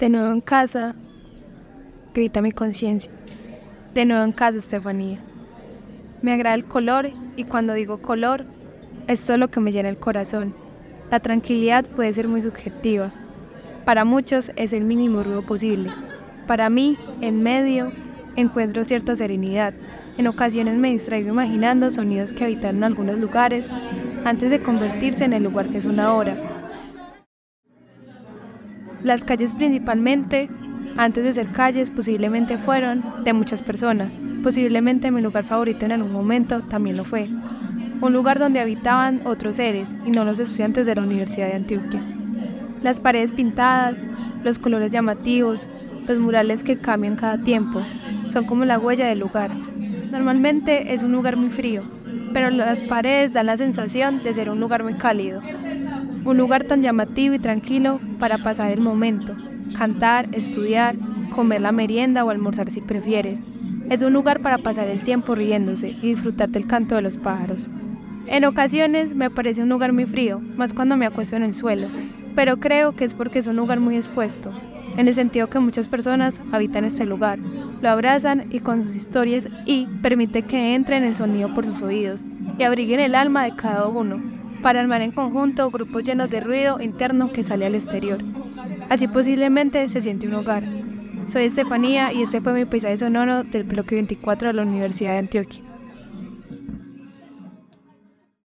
De nuevo en casa, grita mi conciencia. De nuevo en casa, Estefanía. Me agrada el color y cuando digo color, es solo que me llena el corazón. La tranquilidad puede ser muy subjetiva. Para muchos es el mínimo ruido posible. Para mí, en medio, encuentro cierta serenidad. En ocasiones me distraigo imaginando sonidos que habitaron algunos lugares antes de convertirse en el lugar que son ahora. Las calles principalmente, antes de ser calles, posiblemente fueron de muchas personas. Posiblemente mi lugar favorito en algún momento también lo fue. Un lugar donde habitaban otros seres y no los estudiantes de la Universidad de Antioquia. Las paredes pintadas, los colores llamativos, los murales que cambian cada tiempo, son como la huella del lugar. Normalmente es un lugar muy frío, pero las paredes dan la sensación de ser un lugar muy cálido. Un lugar tan llamativo y tranquilo para pasar el momento, cantar, estudiar, comer la merienda o almorzar si prefieres. Es un lugar para pasar el tiempo riéndose y disfrutar del canto de los pájaros. En ocasiones me parece un lugar muy frío, más cuando me acuesto en el suelo, pero creo que es porque es un lugar muy expuesto, en el sentido que muchas personas habitan este lugar, lo abrazan y con sus historias y permite que entre en el sonido por sus oídos y abriguen el alma de cada uno, para armar en conjunto grupos llenos de ruido interno que sale al exterior. Así posiblemente se siente un hogar. Soy Estefanía y este fue mi paisaje sonoro del bloque 24 de la Universidad de Antioquia.